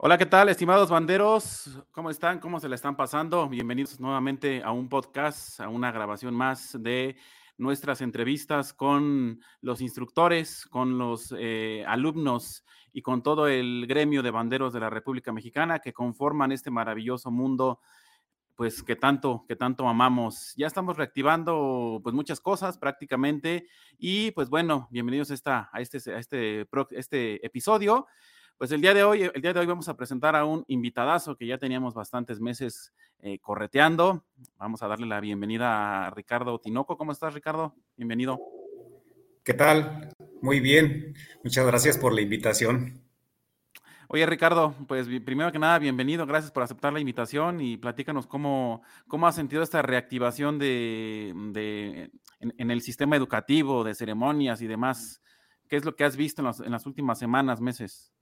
Hola, ¿qué tal, estimados banderos? ¿Cómo están? ¿Cómo se la están pasando? Bienvenidos nuevamente a un podcast, a una grabación más de nuestras entrevistas con los instructores, con los eh, alumnos y con todo el gremio de banderos de la República Mexicana que conforman este maravilloso mundo pues que tanto, que tanto amamos. Ya estamos reactivando pues muchas cosas prácticamente y pues bueno, bienvenidos a, esta, a, este, a este, este episodio. Pues el día de hoy, el día de hoy vamos a presentar a un invitadazo que ya teníamos bastantes meses eh, correteando. Vamos a darle la bienvenida a Ricardo Tinoco. ¿Cómo estás, Ricardo? Bienvenido. ¿Qué tal? Muy bien. Muchas gracias por la invitación. Oye, Ricardo, pues primero que nada, bienvenido. Gracias por aceptar la invitación y platícanos cómo, cómo has sentido esta reactivación de, en, el sistema educativo, de ceremonias y demás. ¿Qué es lo que has visto en, en las últimas semanas, meses?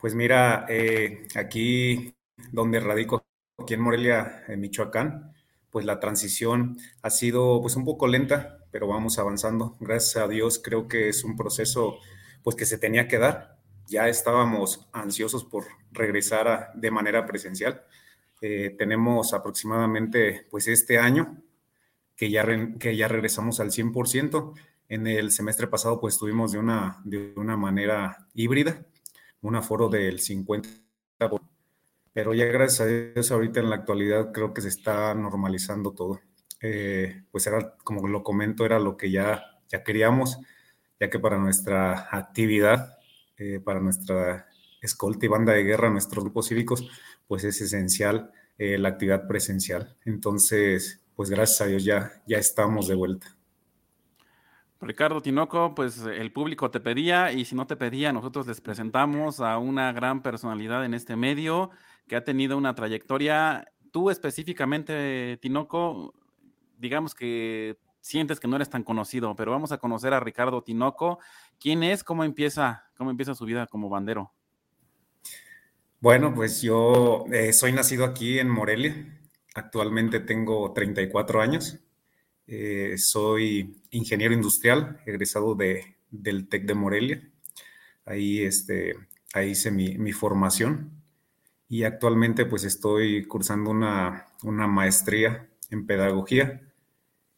Pues mira, eh, aquí donde radico, aquí en Morelia, en Michoacán, pues la transición ha sido pues un poco lenta, pero vamos avanzando. Gracias a Dios creo que es un proceso pues que se tenía que dar. Ya estábamos ansiosos por regresar de manera presencial. Eh, tenemos aproximadamente pues este año que ya, que ya regresamos al 100%. En el semestre pasado pues estuvimos de una, de una manera híbrida un aforo del 50%, pero ya gracias a Dios ahorita en la actualidad creo que se está normalizando todo. Eh, pues era, como lo comento, era lo que ya, ya queríamos, ya que para nuestra actividad, eh, para nuestra escolta y banda de guerra, nuestros grupos cívicos, pues es esencial eh, la actividad presencial. Entonces, pues gracias a Dios ya, ya estamos de vuelta. Ricardo Tinoco, pues el público te pedía y si no te pedía, nosotros les presentamos a una gran personalidad en este medio que ha tenido una trayectoria. Tú específicamente, Tinoco, digamos que sientes que no eres tan conocido, pero vamos a conocer a Ricardo Tinoco. ¿Quién es? ¿Cómo empieza, cómo empieza su vida como bandero? Bueno, pues yo eh, soy nacido aquí en Morelia. Actualmente tengo 34 años. Eh, soy ingeniero industrial, egresado de, del TEC de Morelia. Ahí, este, ahí hice mi, formación y actualmente pues estoy cursando una, maestría en pedagogía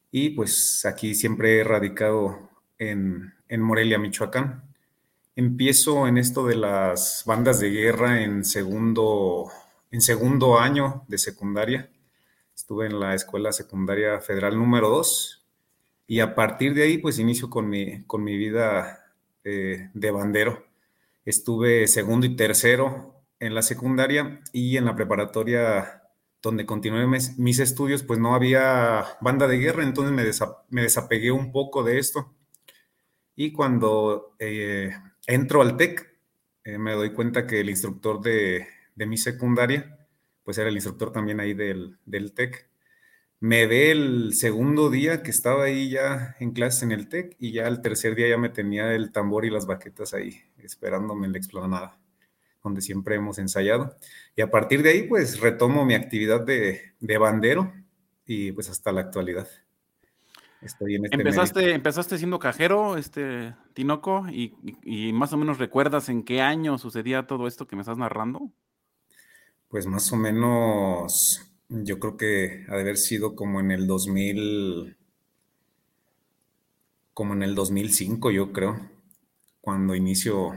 y pues aquí siempre he radicado en, en Morelia, Michoacán. Empiezo en esto de las bandas de guerra en segundo, en segundo año de secundaria Estuve en la Escuela Secundaria Federal número 2 y a partir de ahí pues inicio con mi, con mi vida eh, de bandero. Estuve segundo y tercero en la secundaria y en la preparatoria donde continué mis, estudios pues no había banda de guerra, entonces me, me desapegué un poco de esto. Y cuando eh, entro al TEC, eh, me doy cuenta que el instructor de, de mi secundaria pues era el instructor también ahí del, del TEC. Me ve el segundo día que estaba ahí ya en clases en el TEC y ya el tercer día ya me tenía el tambor y las baquetas ahí esperándome en la explanada, donde siempre hemos ensayado. Y a partir de ahí pues retomo mi actividad de, de bandero y pues hasta la actualidad. Estoy en este empezaste, empezaste siendo cajero, este Tinoco, y, y, más o menos recuerdas en qué año sucedía todo esto que me estás narrando. Pues más o menos, yo creo que ha de haber sido como en el 2000, como en el 2005, yo creo, cuando inicio,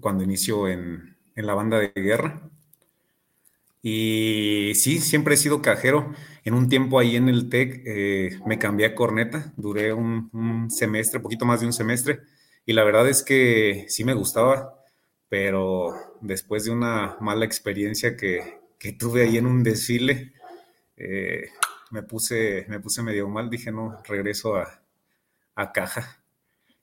cuando inicio en, la banda de guerra. Y sí, siempre he sido cajero. En un tiempo ahí en el TEC eh, me cambié a corneta, duré un, un, semestre, poquito más de un semestre, y la verdad es que sí me gustaba pero después de una mala experiencia que, tuve ahí en un desfile, eh, me, puse, me puse medio mal, dije, no, regreso a, caja.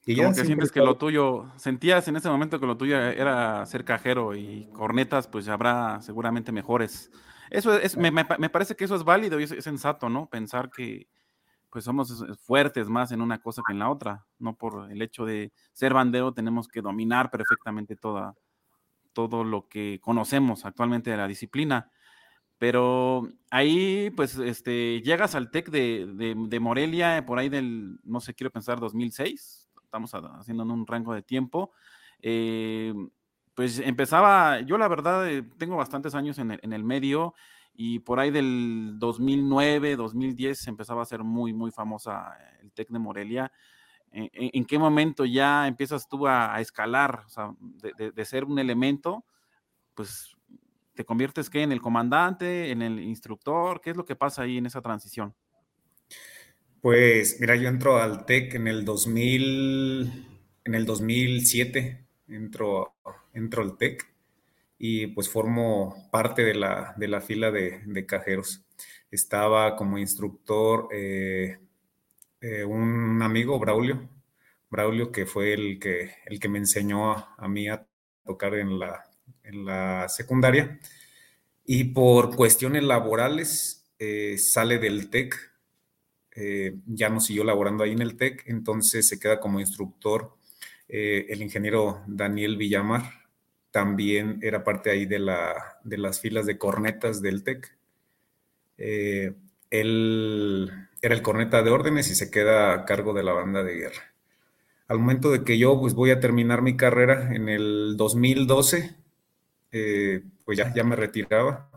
Y ya que sientes que lo tuyo, sentías en ese momento que lo tuyo era ser cajero y cornetas, pues habrá seguramente mejores. Eso es, me, parece que eso es válido y es, sensato, ¿no? Pensar que pues somos fuertes más en una cosa que en la otra, no por el hecho de ser bandero tenemos que dominar perfectamente toda, todo lo que conocemos actualmente de la disciplina. Pero ahí, pues, este, llegas al TEC de, Morelia por ahí del, no sé, quiero pensar, 2006. Estamos haciendo en un rango de tiempo. Eh, pues empezaba, yo la verdad eh, tengo bastantes años en el, medio y por ahí del 2009, 2010 empezaba a ser muy, muy famosa el TEC de Morelia. ¿En, qué momento ya empiezas tú a, escalar, o sea, de, ser un elemento, pues te conviertes ¿qué? en el comandante, en el instructor? ¿Qué es lo que pasa ahí en esa transición? Pues mira, yo entro al TEC en el 2000, en el 2007 entro, entro al TEC y pues formo parte de la, de la fila de, cajeros. Estaba como instructor eh, eh, un amigo, Braulio, Braulio que fue el que, el que me enseñó a, mí a tocar en la, en la secundaria y por cuestiones laborales eh, sale del TEC, ya no siguió laborando ahí en el TEC, entonces se queda como instructor el ingeniero Daniel Villamar también era parte ahí de, la, de las filas de cornetas del TEC. Eh, él era el corneta de órdenes y se queda a cargo de la banda de guerra. Al momento de que yo pues, voy a terminar mi carrera en el 2012, eh, pues ya, ya me retiraba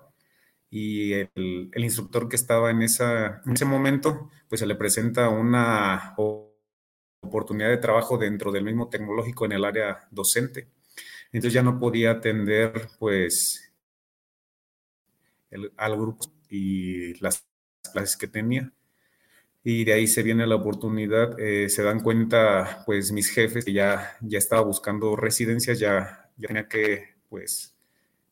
y el, el, instructor que estaba en, esa, en ese momento, pues se le presenta una oportunidad de trabajo dentro del mismo tecnológico en el área docente. Entonces ya no podía atender pues al grupo y las clases que tenía. Y de ahí se viene la oportunidad, eh, se dan cuenta pues mis jefes que ya, ya estaba buscando residencias, ya, ya tenía que pues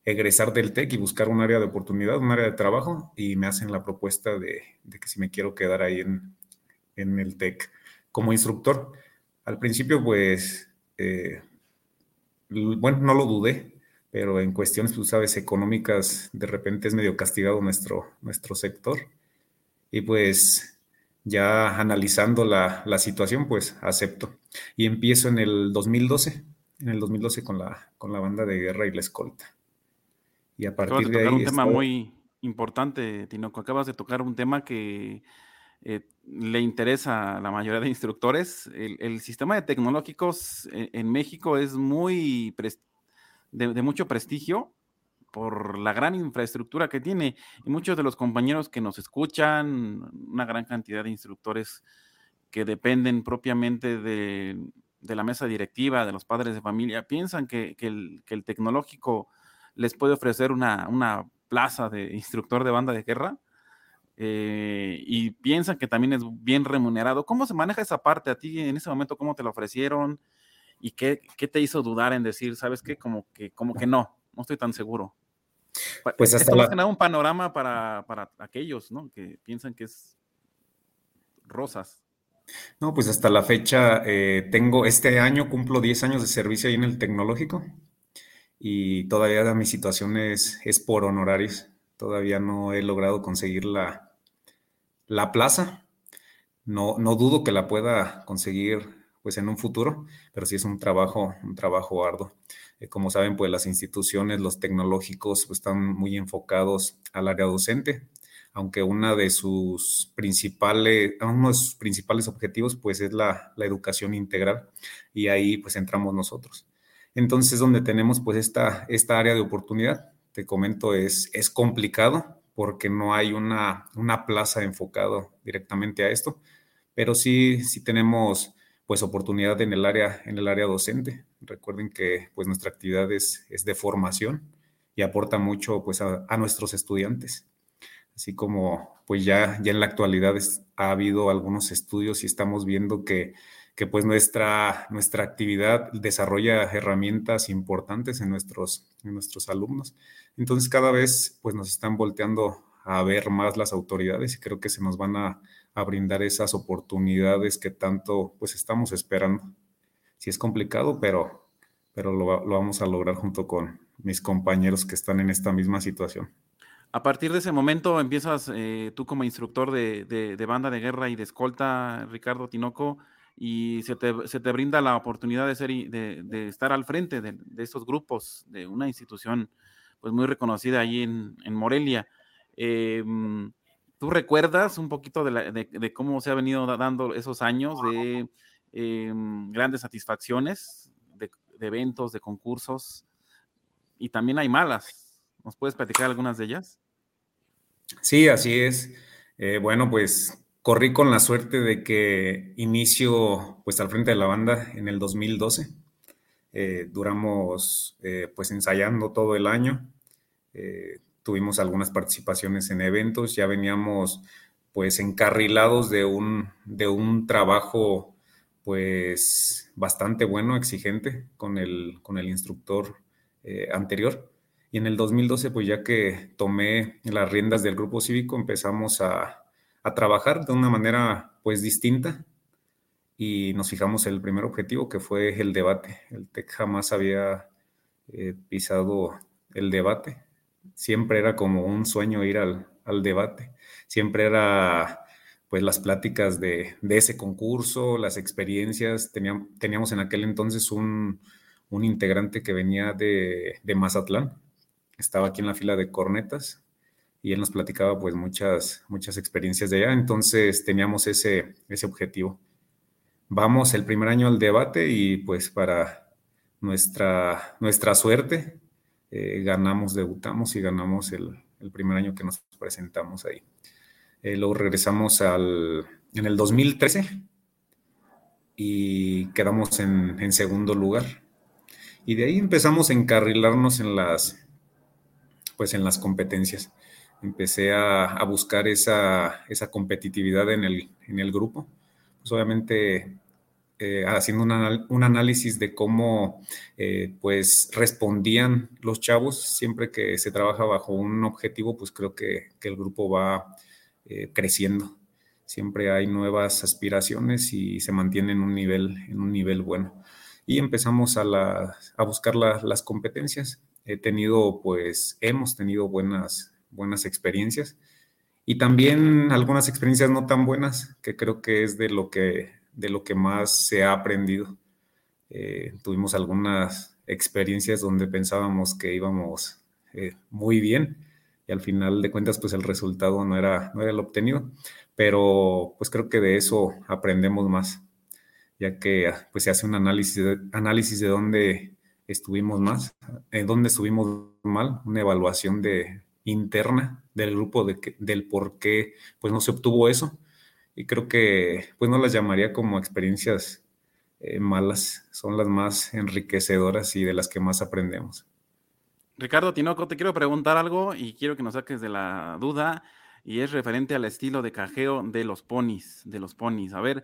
egresar del TEC y buscar un área de oportunidad, un área de trabajo, y me hacen la propuesta de, de que si me quiero quedar ahí en, en el TEC como instructor. Al principio, pues, eh, bueno, no lo dudé, pero en cuestiones, tú sabes, económicas, de repente es medio castigado nuestro, nuestro sector. Y pues, ya analizando la, situación, pues, acepto. Y empiezo en el 2012, en el 2012 con la, con la banda de guerra y la escolta. Y a partir de ahí... un tema muy importante, Tinoco. Acabas de tocar un tema que eh, le interesa a la mayoría de instructores. El, sistema de tecnológicos e, en, México es muy de, mucho prestigio por la gran infraestructura que tiene. Y muchos de los compañeros que nos escuchan, una gran cantidad de instructores que dependen propiamente de, la mesa directiva, de los padres de familia, piensan que, el, tecnológico les puede ofrecer una, una plaza de instructor de banda de guerra eh, y piensan que también es bien remunerado. ¿Cómo se maneja esa parte a ti en ese momento? ¿Cómo te lo ofrecieron? ¿Y qué, qué te hizo dudar en decir, sabes qué? Como que, como que no, no estoy tan seguro. Pues hasta Esto más que nada un panorama para, para aquellos, ¿no? Que piensan que es rosas. No, pues hasta la fecha eh, tengo, este año cumplo 10 años de servicio ahí en el tecnológico y todavía mi situación es, es por honorarios. Todavía no he logrado conseguir la, la plaza. No, no dudo que la pueda conseguir pues en un futuro, pero sí es un trabajo, un trabajo arduo. Eh, como saben, pues las instituciones, los tecnológicos pues, están muy enfocados al área docente, aunque una de sus principales, uno de sus principales objetivos pues es la, la educación integral y ahí pues entramos nosotros. Entonces, donde tenemos pues esta, esta área de oportunidad, te comento, es, es complicado, porque no hay una, plaza enfocado directamente a esto, pero sí, sí tenemos pues oportunidad en el área, en el área docente. Recuerden que pues nuestra actividad es, de formación y aporta mucho pues a, nuestros estudiantes. Así como pues ya, ya en la actualidad ha habido algunos estudios y estamos viendo que, pues nuestra, nuestra actividad desarrolla herramientas importantes en nuestros, en nuestros alumnos. Entonces cada vez pues nos están volteando a ver más las autoridades y creo que se nos van a, brindar esas oportunidades que tanto pues estamos esperando. Sí es complicado, pero, pero lo, vamos a lograr junto con mis compañeros que están en esta misma situación. A partir de ese momento empiezas eh, tú como instructor de, banda de guerra y de escolta, Ricardo Tinoco, y se te, brinda la oportunidad de, ser, de, estar al frente de, estos grupos de una institución pues muy reconocida allí en, Morelia. Em, ¿Tú recuerdas un poquito de, cómo se ha venido dando esos años de em, grandes satisfacciones, de, eventos, de concursos? Y también hay malas. ¿Nos puedes platicar algunas de ellas? Sí, así es. Eh, bueno, pues corrí con la suerte de que inicio pues al frente de la banda en el 2012. Eh, duramos eh, pues ensayando todo el año. Eh, tuvimos algunas participaciones en eventos, ya veníamos pues encarrilados de un, de un trabajo pues bastante bueno, exigente con el, con el instructor anterior. Y en el 2012 pues ya que tomé las riendas del grupo cívico empezamos a, a trabajar de una manera pues distinta y nos fijamos el primer objetivo que fue el debate. El TEC jamás había eh, pisado el debate. Siempre era como un sueño ir al, debate. Siempre era pues las pláticas de, ese concurso, las experiencias. Teníamos, teníamos en aquel entonces un, integrante que venía de, de Mazatlán. Estaba aquí en la fila de cornetas y él nos platicaba pues muchas, muchas experiencias de allá, entonces teníamos ese, ese objetivo. Vamos el primer año al debate y pues para nuestra, nuestra suerte eh, ganamos, debutamos y ganamos el, el, primer año que nos presentamos ahí. Eh, luego regresamos al, en el 2013 y quedamos en, en segundo lugar. Y de ahí empezamos a encarrilarnos en las, pues en las competencias empecé a, buscar esa, competitividad en el, grupo. Pues obviamente eh, haciendo un análisis de cómo eh, pues respondían los chavos siempre que se trabaja bajo un objetivo, pues creo que, el grupo va eh, creciendo. Siempre hay nuevas aspiraciones y se mantiene en un nivel, en un nivel bueno. Y empezamos a, a buscar las competencias. He tenido, pues, hemos tenido buenas, buenas experiencias y también algunas experiencias no tan buenas, que creo que es de lo que, de lo que más se ha aprendido. Eh, tuvimos algunas experiencias donde pensábamos que íbamos eh, muy bien y al final de cuentas pues el resultado no era, no era el obtenido, pero pues creo que de eso aprendemos más, ya que pues se hace un análisis de, análisis de dónde estuvimos más, en dónde estuvimos mal, una evaluación de, interna del grupo de del por qué pues no se obtuvo eso. Y creo que pues no las llamaría como experiencias eh, malas, son las más enriquecedoras y de las que más aprendemos. Ricardo Tinoco, te quiero preguntar algo y quiero que nos saques de la duda y es referente al estilo de cajeo de los ponis, de los ponis. A ver,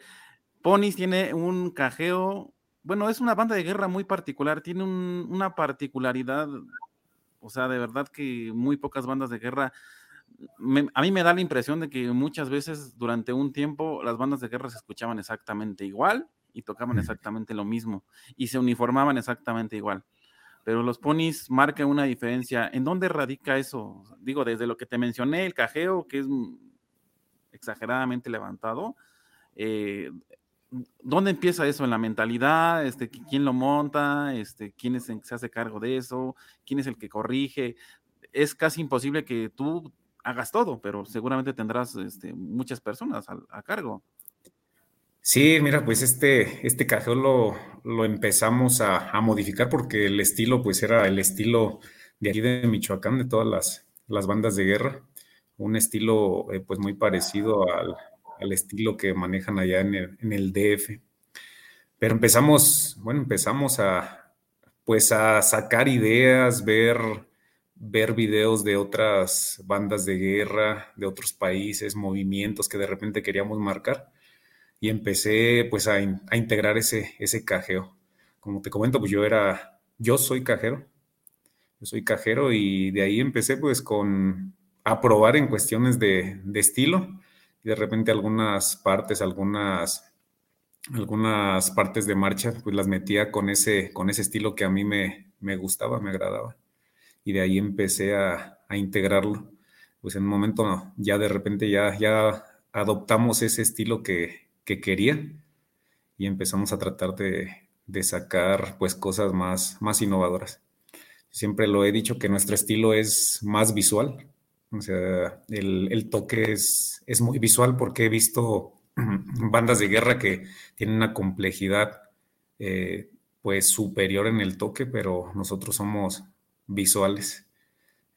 ponis tiene un cajeo, bueno, es una banda de guerra muy particular, tiene una particularidad o sea, de verdad que muy pocas bandas de guerra. A mí me da la impresión de que muchas veces durante un tiempo las bandas de guerra se escuchaban exactamente igual y tocaban exactamente lo mismo y se uniformaban exactamente igual. Pero los ponis marcan una diferencia. ¿En dónde radica eso? Digo, desde lo que te mencioné, el cajeo, que es exageradamente levantado, eh, ¿dónde empieza eso? ¿En la mentalidad? Este, ¿Quién lo monta? Este, ¿Quién es el que se hace cargo de eso? ¿Quién es el que corrige? Es casi imposible que tú hagas todo, pero seguramente tendrás este, muchas personas a, cargo. Sí, mira, pues este, este cajeo lo, lo empezamos a, modificar porque el estilo, pues era el estilo de aquí de Michoacán, de todas las, las bandas de guerra, un estilo eh, pues muy parecido al, al estilo que manejan allá en el, DF. Pero empezamos, bueno, empezamos a, pues a sacar ideas, ver, ver videos de otras bandas de guerra, de otros países, movimientos que de repente queríamos marcar. Y empecé pues a, integrar ese, ese cajeo. Como te comento, pues yo era, yo soy cajero. Yo soy cajero y de ahí empecé pues con a probar en cuestiones de, de estilo y de repente algunas partes, algunas, algunas partes de marcha, pues las metía con ese, con ese estilo que a mí me, me gustaba, me agradaba. Y de ahí empecé a, a integrarlo. pues en un momento ya de repente ya, ya adoptamos ese estilo que, que quería y empezamos a tratar de, de, sacar pues cosas más, más innovadoras. Siempre lo he dicho que nuestro estilo es más visual, o sea, el, el toque es, es muy visual porque he visto bandas de guerra que tienen una complejidad eh, pues superior en el toque, pero nosotros somos visuales.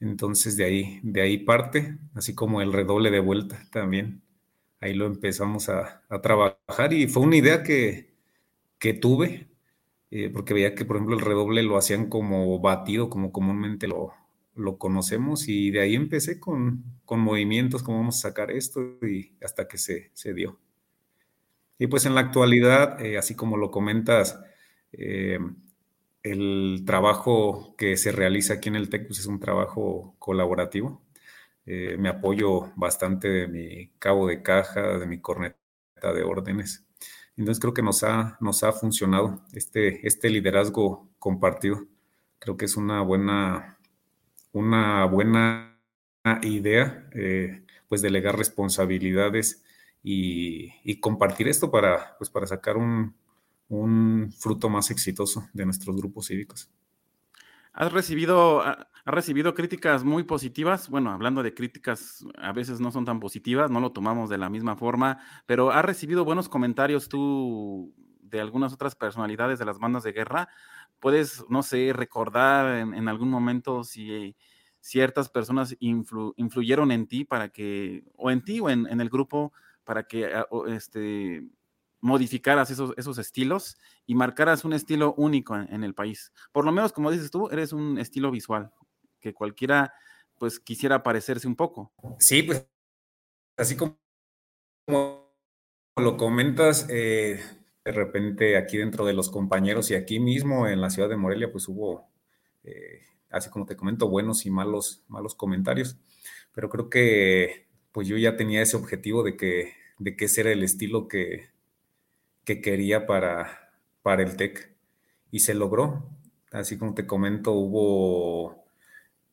Entonces de ahí, de ahí parte, así como el redoble de vuelta también. Ahí lo empezamos a, trabajar y fue una idea que, tuve, eh, porque veía que, por ejemplo, el redoble lo hacían como batido, como comúnmente lo, lo conocemos, y de ahí empecé con, movimientos, cómo vamos a sacar esto, y hasta que se, se dio. Y pues en la actualidad, eh, así como lo comentas, eh, el trabajo que se realiza aquí en el TEC es un trabajo colaborativo. Eh, me apoyo bastante de mi cabo de caja, de mi corneta de órdenes. Entonces creo que nos ha, nos ha funcionado este, este liderazgo compartido. Creo que es una buena, una buena idea, pues delegar responsabilidades y, compartir esto para, pues, para sacar un, fruto más exitoso de nuestros grupos cívicos. ¿Has recibido, ha, recibido críticas muy positivas? Bueno, hablando de críticas, a veces no son tan positivas, no lo tomamos de la misma forma, pero ¿has recibido buenos comentarios tú de algunas otras personalidades de las bandas de guerra? ¿Puedes, no sé, recordar en, algún momento si ciertas personas influyeron en ti para que, o en ti o en, en el grupo, para que este, modificaras esos, esos estilos y marcaras un estilo único en, el país. Por lo menos, como dices tú, eres un estilo visual, que cualquiera pues quisiera parecerse un poco. Sí, pues así como, lo comentas, eh, de repente aquí dentro de los compañeros y aquí mismo en la ciudad de Morelia, pues hubo, eh, así como te comento, buenos y malos, malos comentarios, pero creo que pues yo ya tenía ese objetivo de que, de que ese era el estilo que, que quería para, para el TEC y se logró. Así como te comento, hubo,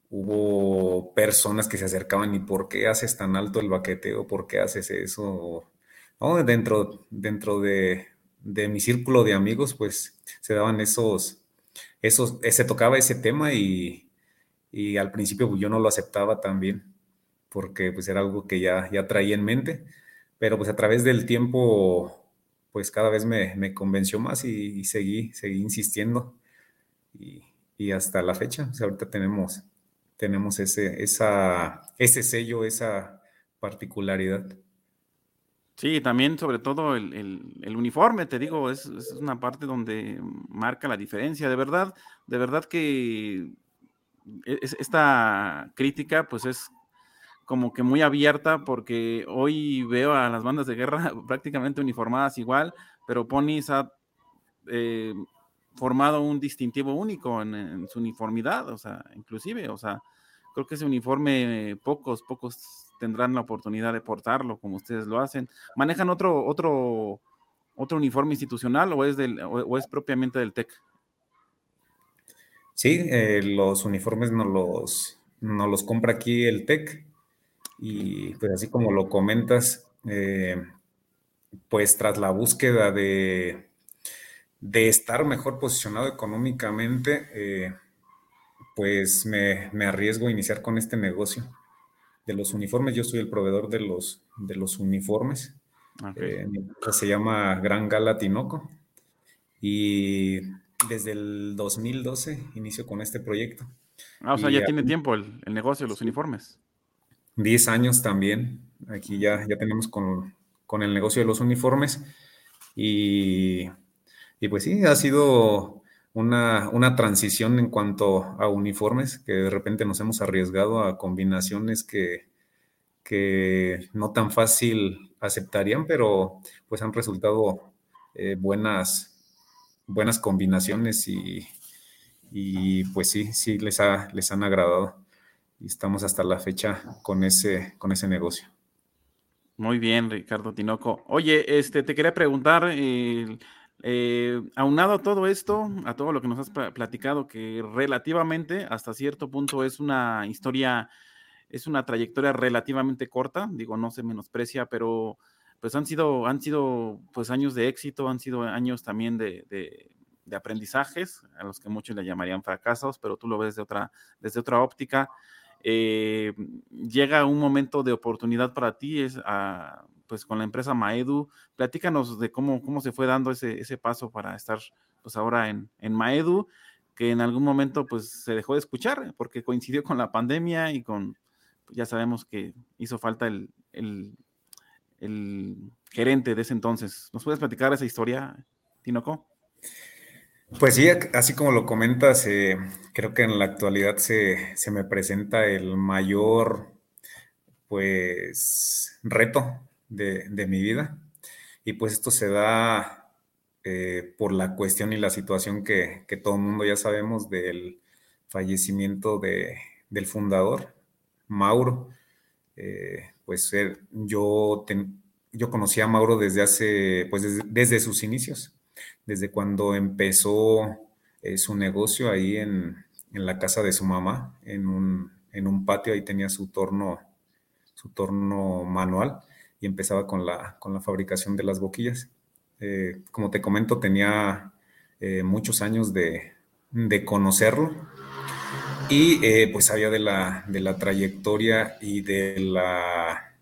hubo personas que se acercaban y ¿por qué haces tan alto el baqueteo? ¿Por qué haces eso? Dentro, dentro de, mi círculo de amigos, pues se daban esos, esos, se tocaba ese tema y, y al principio pues, yo no lo aceptaba también porque pues era algo que ya, ya traía en mente, pero pues a través del tiempo pues cada vez me, convenció más y, seguí, seguí insistiendo y, hasta la fecha, o sea, ahorita tenemos, tenemos ese, esa, ese sello, esa particularidad. Sí, también sobre todo el, uniforme, te digo, es, es, una parte donde marca la diferencia. De verdad, de verdad que e, esta crítica pues es como que muy abierta porque hoy veo a las bandas de guerra prácticamente uniformadas igual, pero Ponies ha eh, formado un distintivo único en, su uniformidad, o sea, inclusive, o sea, creo que ese uniforme pocos, pocos tendrán la oportunidad de portarlo como ustedes lo hacen. ¿Manejan otro, otro, otro uniforme institucional o es, del, o, es propiamente del TEC? Sí, eh, los uniformes no los, no los compra aquí el TEC y pues así como lo comentas, eh, pues tras la búsqueda de, de, estar mejor posicionado económicamente, eh, pues me, arriesgo a iniciar con este negocio de los uniformes. Yo soy el proveedor de los, de los uniformes. Eh, se llama Gran Gala Tinoco. Y desde el 2012 inicio con este proyecto. Ah, o sea, ya tiene tiempo el, el negocio de los uniformes. 10 años también. Aquí ya, ya tenemos con, el negocio de los uniformes. Y, pues sí, ha sido una, transición en cuanto a uniformes, que de repente nos hemos arriesgado a combinaciones que, que no tan fácil aceptarían, pero pues han resultado eh, buenas, buenas combinaciones y, y, pues sí, sí les, ha, les han agradado y estamos hasta la fecha con ese, con ese negocio. Muy bien, Ricardo Tinoco. Oye, este, te quería preguntar, eh, aunado a todo esto, a todo lo que nos has platicado, que relativamente hasta cierto punto es una historia es una trayectoria relativamente corta, digo, no se menosprecia, pero pues han sido, han sido pues años de éxito, han sido años también de, de, aprendizajes, a los que muchos le llamarían fracasos, pero tú lo ves de otra, desde otra óptica. Eh, llega un momento de oportunidad para ti, es a, pues con la empresa Maedu. Platícanos de cómo, cómo se fue dando ese, ese paso para estar pues ahora en, en Maedu, que en algún momento pues se dejó de escuchar porque coincidió con la pandemia y con ya sabemos que hizo falta el, gerente de ese entonces. ¿Nos puedes platicar esa historia, Tinoco? Pues sí, así como lo comentas, eh, creo que en la actualidad se, me presenta el mayor pues reto de, mi vida. Y pues esto se da eh, por la cuestión y la situación que, todo el mundo ya sabemos del fallecimiento de, del fundador, Mauro, eh, pues yo, yo conocí a Mauro desde hace, pues desde, sus inicios, desde cuando empezó eh, su negocio ahí en, la casa de su mamá, en un, patio, ahí tenía su torno, su torno manual y empezaba con la, con la fabricación de las boquillas. Eh, como te comento, tenía muchos años de, de conocerlo y eh, pues sabía de la, de la trayectoria y de la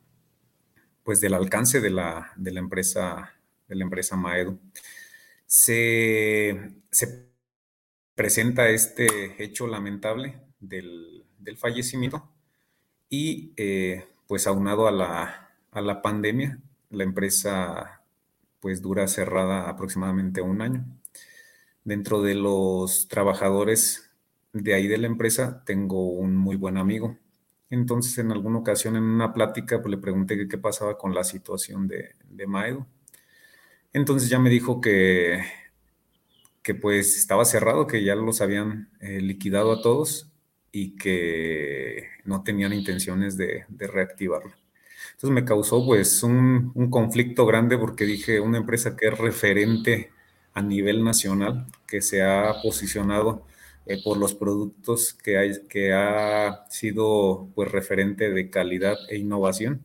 pues del alcance de la, de la empresa de la empresa Maedo. Se, presenta este hecho lamentable del, fallecimiento y eh, pues aunado a la, a la pandemia, la empresa pues dura cerrada aproximadamente un año. Dentro de los trabajadores de ahí de la empresa tengo un muy buen amigo. Entonces, en alguna ocasión, en una plática, pues le pregunté qué pasaba con la situación de, de Maedo. Entonces ya me dijo que, que pues estaba cerrado, que ya los habían eh, liquidado a todos y que no tenían intenciones de, de reactivarlo. Entonces me causó pues un, un, conflicto grande porque dije, una empresa que es referente a nivel nacional, que se ha posicionado eh, por los productos que, hay, que ha sido pues referente de calidad e innovación.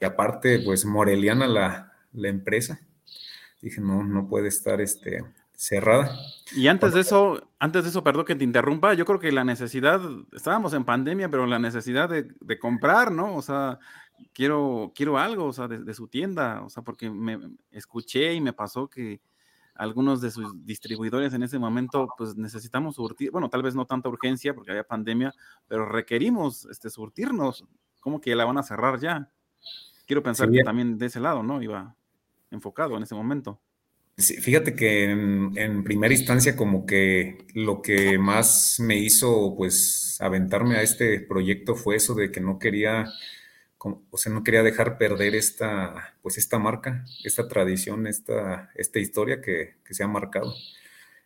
Y aparte, pues moreliana la, la empresa. Dije, no, no puede estar este, cerrada. Y antes de eso, antes de eso, perdón que te interrumpa, yo creo que la necesidad, estábamos en pandemia, pero la necesidad de, de comprar, ¿no? O sea, quiero, quiero algo, o sea, de, de, su tienda, o sea, porque me escuché y me pasó que algunos de sus distribuidores en ese momento, pues necesitamos surtir, bueno, tal vez no tanta urgencia porque había pandemia, pero requerimos este, surtirnos, como que la van a cerrar ya. Quiero pensar que también de ese lado, ¿no? Iba enfocado en ese momento. Sí, fíjate que en, en, primera instancia como que lo que más me hizo pues aventarme a este proyecto fue eso de que no quería o sea, no quería dejar perder esta, pues esta marca, esta tradición, esta, esta historia que, se ha marcado.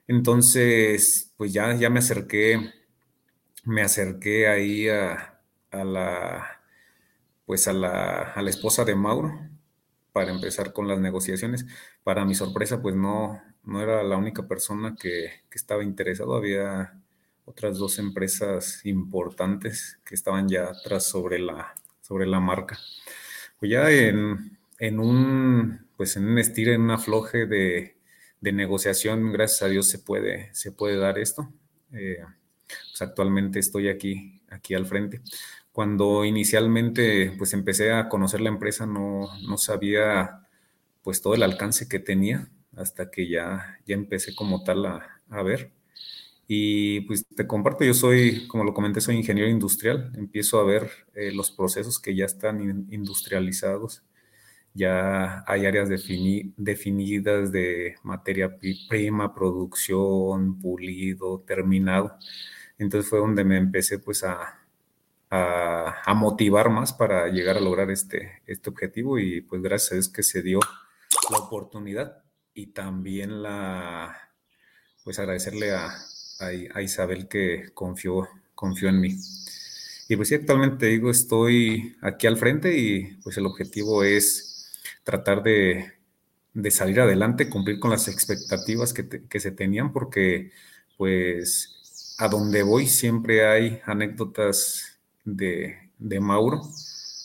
Entonces, pues ya, ya me acerqué, me acerqué ahí a, la, pues a la, a la esposa de Mauro para empezar con las negociaciones. Para mi sorpresa, pues no, no era la única persona que, que estaba interesado, había otras dos empresas importantes que estaban ya atrás sobre la, sobre la marca. Pues ya en, en un, pues en un estilo, en un afloje de, de, negociación, gracias a Dios se puede, se puede dar esto. Eh, pues actualmente estoy aquí, aquí al frente. Cuando inicialmente pues empecé a conocer la empresa no, no sabía pues todo el alcance que tenía hasta que ya, ya empecé como tal a, a ver. Y pues te comparto, yo soy, como lo comenté, soy ingeniero industrial. Empiezo a ver eh, los procesos que ya están industrializados. Ya hay áreas definidas de materia prima, producción, pulido, terminado. Entonces fue donde me empecé pues a, a, motivar más para llegar a lograr este, este objetivo y pues gracias a Dios que se dio la oportunidad y también la, pues agradecerle a, a, Isabel que confió, confió en mí. Y pues sí, actualmente digo, estoy aquí al frente y pues el objetivo es tratar de, salir adelante, cumplir con las expectativas que, se tenían, porque pues a donde voy siempre hay anécdotas de de Mauro,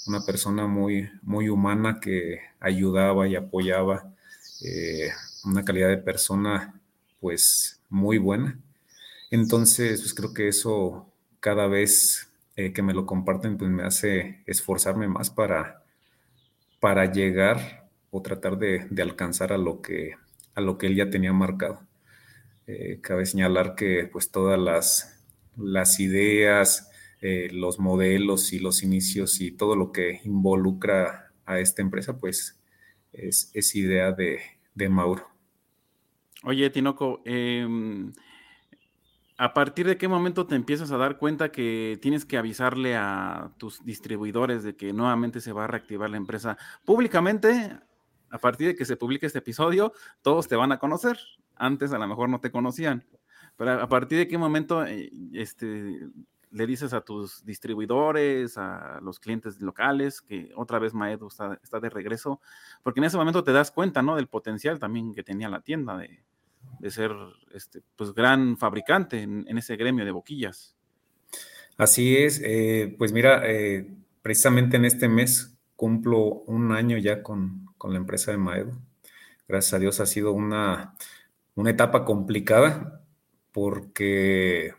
una persona muy, muy humana que ayudaba y apoyaba, eh, una calidad de persona pues muy buena. Entonces, pues creo que eso cada vez eh, que me lo comparten, pues me hace esforzarme más para, para llegar o tratar de, alcanzar a lo, que, a lo que él ya tenía marcado. Eh, cabe señalar que pues todas las, las ideas, eh, los modelos y los inicios y todo lo que involucra a esta empresa, pues es, idea de, Mauro. Oye, Tinoco, em, ¿a partir de qué momento te empiezas a dar cuenta que tienes que avisarle a tus distribuidores de que nuevamente se va a reactivar la empresa públicamente? A partir de que se publique este episodio, todos te van a conocer. Antes a lo mejor no te conocían. Pero a partir de qué momento eh, este, le dices a tus distribuidores, a los clientes locales, que otra vez Maedo está, de regreso, porque en ese momento te das cuenta, ¿no? Del potencial también que tenía la tienda de, ser, este, pues, gran fabricante en, ese gremio de boquillas. Así es, eh, pues mira, eh, precisamente en este mes cumplo un año ya con, la empresa de Maedo. Gracias a Dios ha sido una, una etapa complicada porque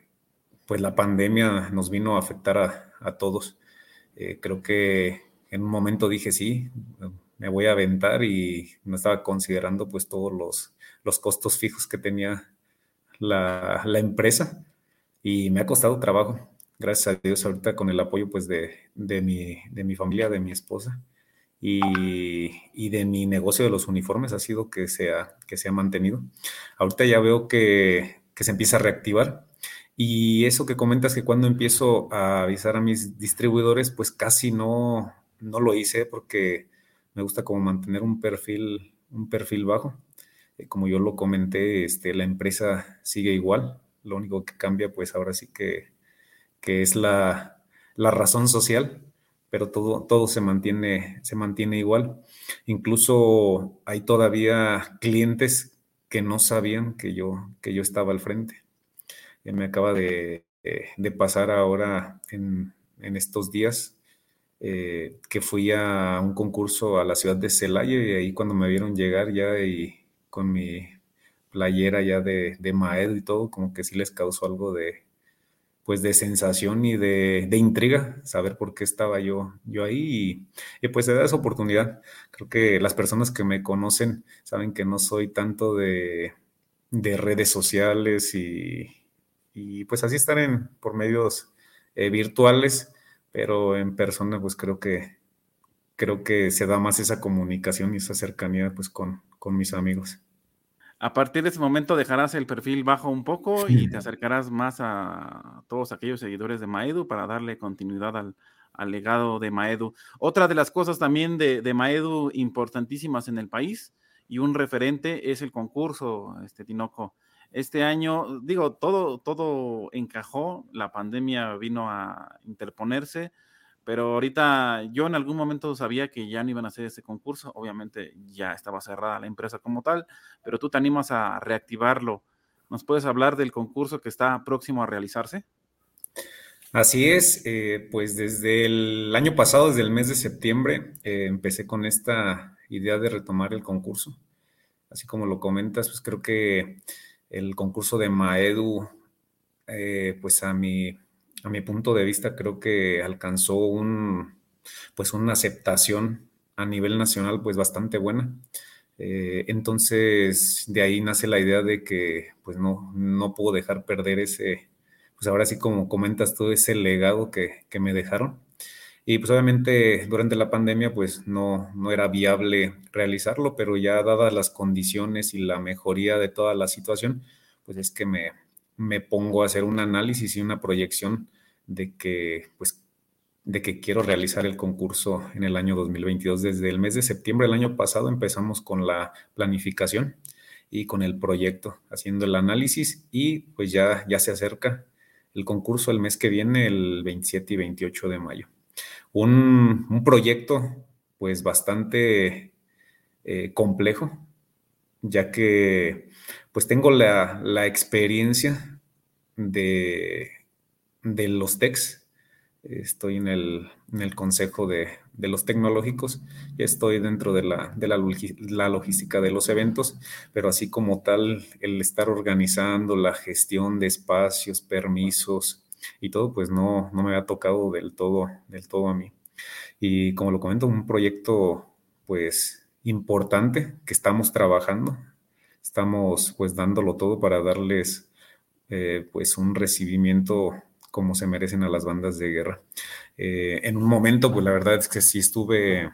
pues la pandemia nos vino a afectar a, todos. Eh, creo que en un momento dije, sí, me voy a aventar y no estaba considerando pues todos los, los costos fijos que tenía la, empresa y me ha costado trabajo. Gracias a Dios ahorita con el apoyo pues de, mi, de mi familia, de mi esposa y, de mi negocio de los uniformes ha sido que se ha, que se ha mantenido. Ahorita ya veo que, que se empieza a reactivar y eso que comentas que cuando empiezo a avisar a mis distribuidores, pues casi no, no lo hice porque me gusta como mantener un perfil, un perfil bajo. Eh, como yo lo comenté, este, la empresa sigue igual. Lo único que cambia, pues ahora sí que, que es la, la, razón social, pero todo, todo se, mantiene, se mantiene igual. Incluso hay todavía clientes que no sabían que yo, que yo estaba al frente me acaba de, eh, pasar ahora en, estos días eh, que fui a un concurso a la ciudad de Celaya y ahí cuando me vieron llegar ya y con mi playera ya de, de Maed y todo, como que sí les causó algo de, pues de sensación y de, intriga, saber por qué estaba yo, yo ahí y, pues se da esa oportunidad. Creo que las personas que me conocen saben que no soy tanto de, de redes sociales y, y pues así estar en, por medios eh, virtuales, pero en persona pues creo que, creo que se da más esa comunicación y esa cercanía pues con, con mis amigos. A partir de ese momento dejarás el perfil bajo un poco y te acercarás más a todos aquellos seguidores de Maedu para darle continuidad al, legado de Maedu. Otra de las cosas también de, de, Maedu importantísimas en el país y un referente es el concurso, este Tinoco. Este año, digo, todo, todo encajó, la pandemia vino a interponerse, pero ahorita yo en algún momento sabía que ya no iban a hacer ese concurso, obviamente ya estaba cerrada la empresa como tal, pero tú te animas a reactivarlo. ¿Nos puedes hablar del concurso que está próximo a realizarse? Así es, eh, pues desde el año pasado, desde el mes de septiembre, eh, empecé con esta idea de retomar el concurso. Así como lo comentas, pues creo que el concurso de Maedu, eh, pues a mi, a mi punto de vista creo que alcanzó un, pues una aceptación a nivel nacional pues bastante buena. Eh, entonces de ahí nace la idea de que pues no, no puedo dejar perder ese, pues ahora sí como comentas tú, ese legado que, que me dejaron. Y pues obviamente durante la pandemia pues no, no era viable realizarlo, pero ya dadas las condiciones y la mejoría de toda la situación, pues es que me, me pongo a hacer un análisis y una proyección de que pues de que quiero realizar el concurso en el año 2022. Desde el mes de septiembre del año pasado empezamos con la planificación y con el proyecto, haciendo el análisis y pues ya, ya se acerca el concurso el mes que viene, el 27 y 28 de mayo un, proyecto pues bastante eh, complejo, ya que pues tengo la, experiencia de, de los techs, estoy en el, en el consejo de, de, los tecnológicos estoy dentro de, la, de la, la, logística de los eventos, pero así como tal, el estar organizando la gestión de espacios, permisos y todo, pues no, no me ha tocado del todo, del todo a mí. Y como lo comento, un proyecto pues importante que estamos trabajando, estamos pues dándolo todo para darles eh, pues un recibimiento como se merecen a las bandas de guerra. Eh, en un momento, pues la verdad es que sí estuve,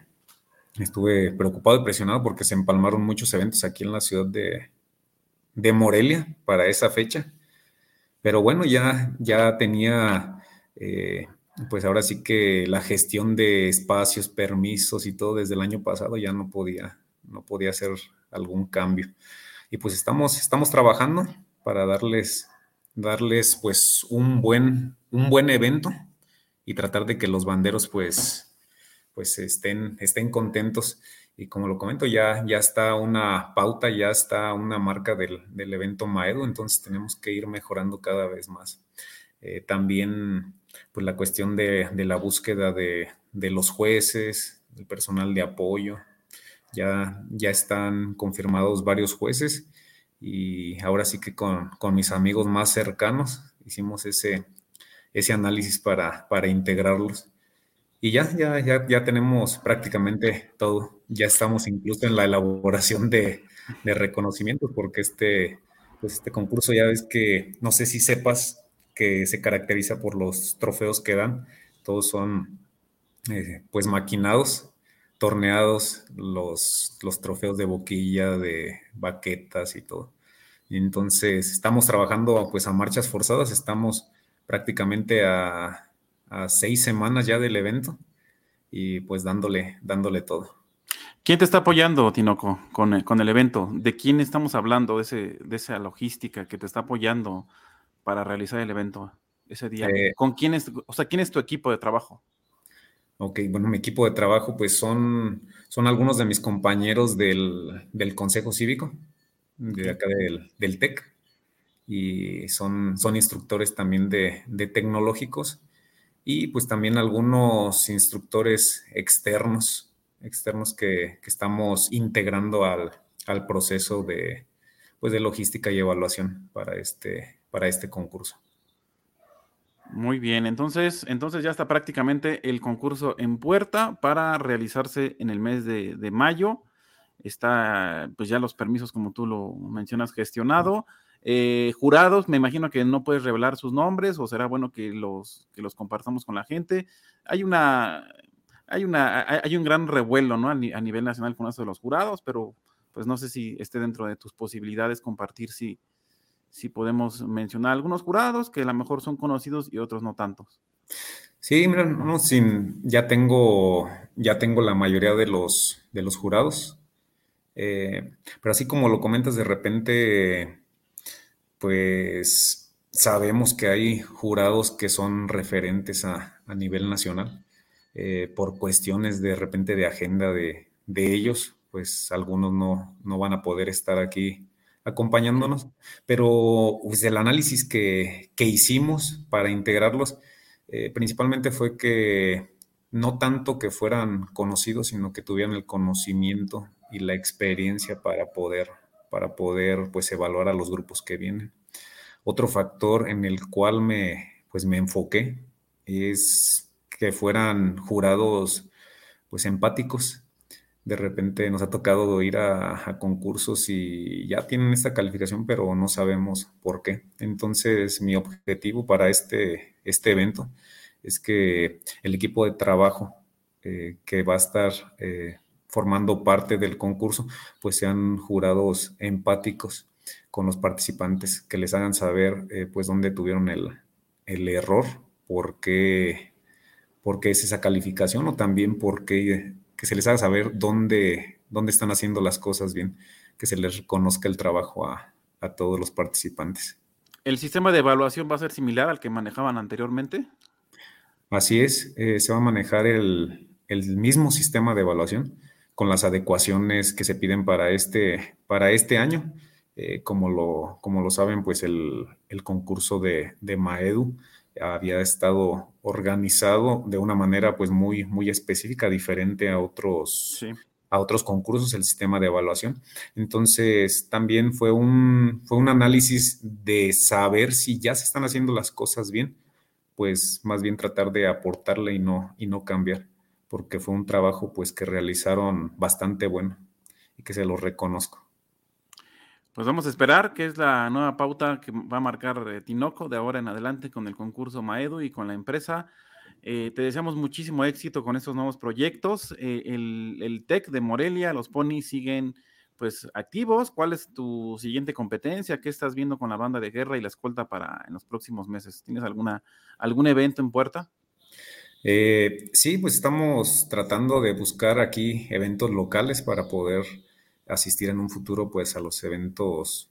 estuve preocupado y presionado porque se empalmaron muchos eventos aquí en la ciudad de, de Morelia para esa fecha. Pero bueno, ya, ya tenía, eh, pues ahora sí que la gestión de espacios, permisos y todo desde el año pasado ya no podía, no podía hacer algún cambio. Y pues estamos, estamos trabajando para darles darles pues un buen, un buen evento y tratar de que los banderos pues, pues estén, estén contentos. Y como lo comento, ya, ya está una pauta, ya está una marca del, del evento Maedo, entonces tenemos que ir mejorando cada vez más. Eh, también pues la cuestión de, de la búsqueda de, de, los jueces, el personal de apoyo. Ya, ya están confirmados varios jueces y ahora sí que con, mis amigos más cercanos hicimos ese, ese análisis para, para integrarlos. Y ya, ya, ya, ya tenemos prácticamente todo. Ya estamos incluso en la elaboración de, reconocimientos, porque este, pues este concurso ya ves que, no sé si sepas, que se caracteriza por los trofeos que dan. Todos son eh, pues maquinados torneados los, los trofeos de boquilla, de baquetas y todo. entonces estamos trabajando pues a marchas forzadas, estamos prácticamente a, seis semanas ya del evento y pues dándole, dándole todo. ¿Quién te está apoyando, Tinoco, con, con el evento? ¿De quién estamos hablando, de, ese, de esa logística que te está apoyando para realizar el evento ese día? Eh, ¿Con quién es, o sea, quién es tu equipo de trabajo? Ok, bueno, mi equipo de trabajo pues son, son algunos de mis compañeros del, Consejo Cívico, de acá del, TEC, y son, son instructores también de, tecnológicos y pues también algunos instructores externos, externos que, estamos integrando al, proceso de, pues, de logística y evaluación para este, para este concurso. Muy bien, entonces, entonces ya está prácticamente el concurso en puerta para realizarse en el mes de, mayo. Está, pues ya los permisos, como tú lo mencionas, gestionado. Eh, jurados, me imagino que no puedes revelar sus nombres o será bueno que los, que los compartamos con la gente. Hay una, hay una, hay un gran revuelo, ¿no? A, nivel nacional con eso de los jurados, pero pues no sé si esté dentro de tus posibilidades compartir si, si podemos mencionar algunos jurados que a lo mejor son conocidos y otros no tantos. Sí, mira, no, sin, ya tengo, ya tengo la mayoría de los, de los jurados. Eh, pero así como lo comentas, de repente, pues sabemos que hay jurados que son referentes a, nivel nacional. Eh, por cuestiones de repente de agenda de, de ellos, pues algunos no, no, van a poder estar aquí acompañándonos, pero pues, el análisis que, hicimos para integrarlos eh, principalmente fue que no tanto que fueran conocidos, sino que tuvieran el conocimiento y la experiencia para poder, para poder pues, evaluar a los grupos que vienen. Otro factor en el cual me, pues, me enfoqué es que fueran jurados pues empáticos, de repente nos ha tocado ir a, concursos y ya tienen esta calificación, pero no sabemos por qué. Entonces, mi objetivo para este, este evento es que el equipo de trabajo eh, que va a estar eh, formando parte del concurso, pues sean jurados empáticos con los participantes, que les hagan saber eh, pues dónde tuvieron el, el error, por qué, por qué es esa calificación o también por qué que se les haga saber dónde, dónde están haciendo las cosas bien, que se les reconozca el trabajo a, todos los participantes. ¿El sistema de evaluación va a ser similar al que manejaban anteriormente? Así es, eh, se va a manejar el, mismo sistema de evaluación con las adecuaciones que se piden para este, para este año. Eh, como, lo, como lo saben, pues el, concurso de, de Maedu había estado organizado de una manera pues muy, muy específica, diferente a otros, a otros concursos, el sistema de evaluación. Entonces, también fue un, fue un análisis de saber si ya se están haciendo las cosas bien, pues más bien tratar de aportarle y no, y no cambiar, porque fue un trabajo pues que realizaron bastante bueno y que se lo reconozco. Pues vamos a esperar, que es la nueva pauta que va a marcar eh, Tinoco de ahora en adelante con el concurso Maedu y con la empresa. Eh, te deseamos muchísimo éxito con estos nuevos proyectos. Eh, el, el TEC de Morelia, los Pony siguen pues activos. ¿Cuál es tu siguiente competencia? ¿Qué estás viendo con la banda de guerra y la escolta para en los próximos meses? ¿Tienes alguna, algún evento en puerta? Sí, pues estamos tratando de buscar aquí eventos locales para poder asistir en un futuro pues a los eventos,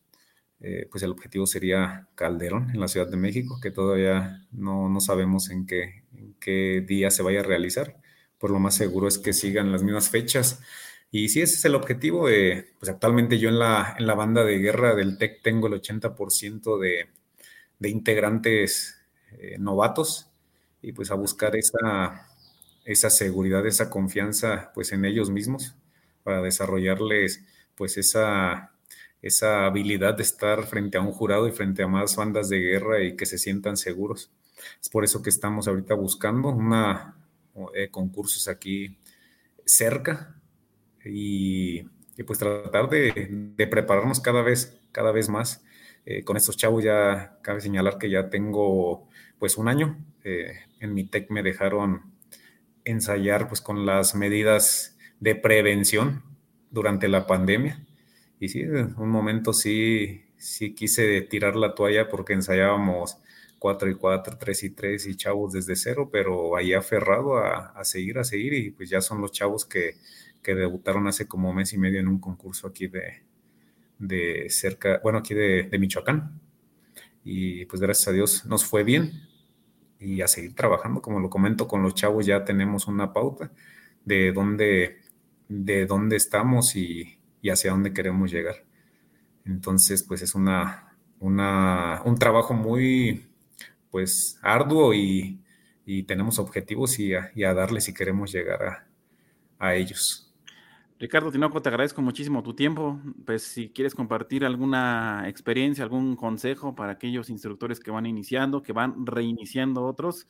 eh, pues el objetivo sería Calderón en la Ciudad de México, que todavía no, no sabemos en qué, en qué día se vaya a realizar. Por lo más seguro es que sigan las mismas fechas. Y si ese es el objetivo, pues actualmente yo en la, en la banda de guerra del TEC tengo el 80% de, de integrantes eh, novatos y pues a buscar esa, esa seguridad, esa confianza pues en ellos mismos para desarrollarles pues esa, esa habilidad de estar frente a un jurado y frente a más bandas de guerra y que se sientan seguros. Es por eso que estamos ahorita buscando una, eh, concursos aquí cerca y, pues tratar de, prepararnos cada vez, cada vez más. Eh, con estos chavos ya cabe señalar que ya tengo pues un año. Eh, en mi TEC me dejaron ensayar pues con las medidas de prevención durante la pandemia. Y sí, en un momento sí, sí quise tirar la toalla porque ensayábamos 4 y 4, 3 y 3 y chavos desde cero, pero ahí aferrado a, a seguir, a seguir y pues ya son los chavos que, que, debutaron hace como mes y medio en un concurso aquí de, de cerca, bueno, aquí de, de Michoacán. Y pues gracias a Dios nos fue bien y a seguir trabajando, como lo comento con los chavos, ya tenemos una pauta de dónde de dónde estamos y, hacia dónde queremos llegar. Entonces, pues es una, un trabajo muy, pues, arduo y, tenemos objetivos y a, darle si queremos llegar a, ellos. Ricardo Tinoco, te agradezco muchísimo tu tiempo. Pues si quieres compartir alguna experiencia, algún consejo para aquellos instructores que van iniciando, que van reiniciando otros,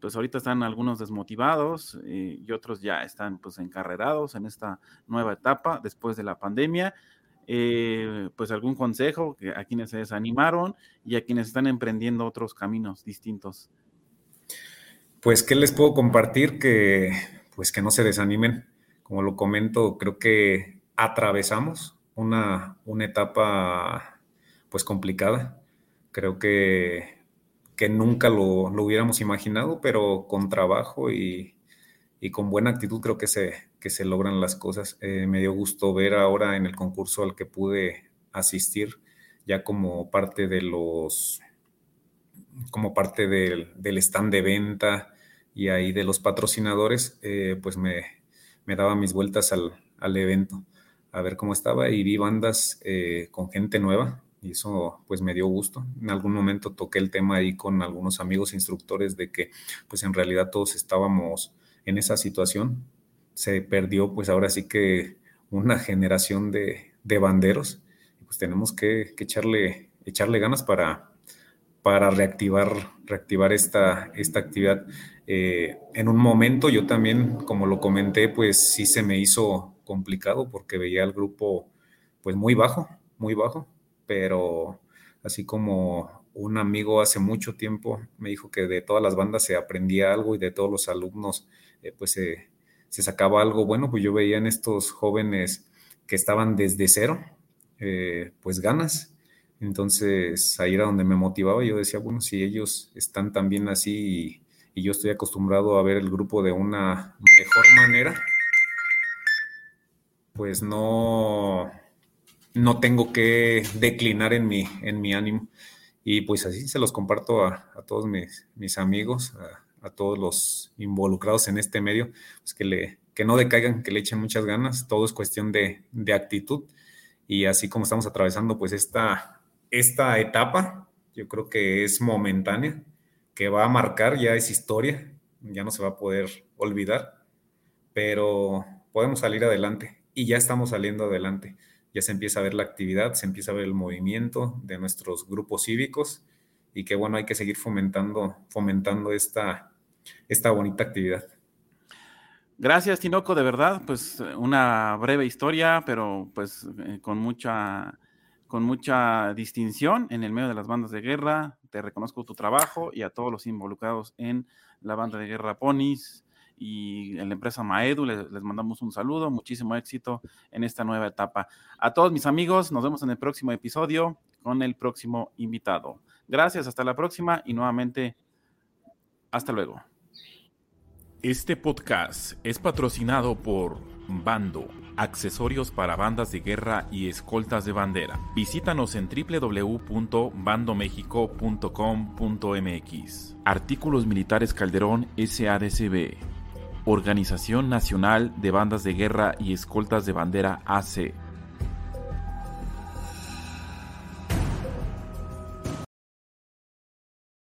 pues ahorita están algunos desmotivados eh, y otros ya están pues encarrerados en esta nueva etapa después de la pandemia. Eh, pues algún consejo a quienes se desanimaron y a quienes están emprendiendo otros caminos distintos. Pues, ¿qué les puedo compartir? Que, pues, que no se desanimen. Como lo comento, creo que atravesamos una, una etapa, pues, complicada. Creo que que nunca lo, hubiéramos imaginado, pero con trabajo y, con buena actitud creo que se, que se logran las cosas. Eh, me dio gusto ver ahora en el concurso al que pude asistir, ya como parte de los, como parte del, stand de venta y ahí de los patrocinadores, eh, pues me, daba mis vueltas al, evento a ver cómo estaba y vi bandas eh, con gente nueva, y eso pues me dio gusto. En algún momento toqué el tema ahí con algunos amigos instructores de que pues en realidad todos estábamos en esa situación. Se perdió pues ahora sí que una generación de, de banderos y pues tenemos que, echarle, echarle ganas para, para reactivar, reactivar esta, esta actividad. Eh, en un momento yo también, como lo comenté, pues sí se me hizo complicado porque veía al grupo pues muy bajo, muy bajo pero así como un amigo hace mucho tiempo me dijo que de todas las bandas se aprendía algo y de todos los alumnos eh, pues se, sacaba algo bueno, pues yo veía en estos jóvenes que estaban desde cero, eh, pues ganas. Entonces ahí era donde me motivaba. Yo decía, bueno, si ellos están también así yo estoy acostumbrado a ver el grupo de una mejor manera, pues no, no tengo que declinar en mi, en mi ánimo. Y pues así se los comparto a, todos mis, amigos, a, todos los involucrados en este medio, pues que, le, que no decaigan, que le echen muchas ganas, todo es cuestión de, actitud. Y así como estamos atravesando pues esta, esta etapa, yo creo que es momentánea, que va a marcar, ya es historia, ya no se va a poder olvidar, pero podemos salir adelante y ya estamos saliendo adelante. Ya se empieza a ver la actividad, se empieza a ver el movimiento de nuestros grupos cívicos y que bueno, hay que seguir fomentando, fomentando esta, esta bonita actividad. Gracias, Tinoco, de verdad, pues una breve historia, pero pues eh, con mucha con mucha distinción en el medio de las bandas de guerra. Te reconozco tu trabajo y a todos los involucrados en la banda de guerra Ponis y en la empresa Maedu. Les, les, mandamos un saludo, muchísimo éxito en esta nueva etapa. A todos mis amigos, nos vemos en el próximo episodio con el próximo invitado. Gracias, hasta la próxima y nuevamente, hasta luego. Este podcast es patrocinado por Bando, accesorios para bandas de guerra y escoltas de bandera. Visítanos en www.bandomexico.com.mx. Artículos Militares Calderón SADCB. Organización Nacional de Bandas de Guerra y Escoltas de Bandera AC.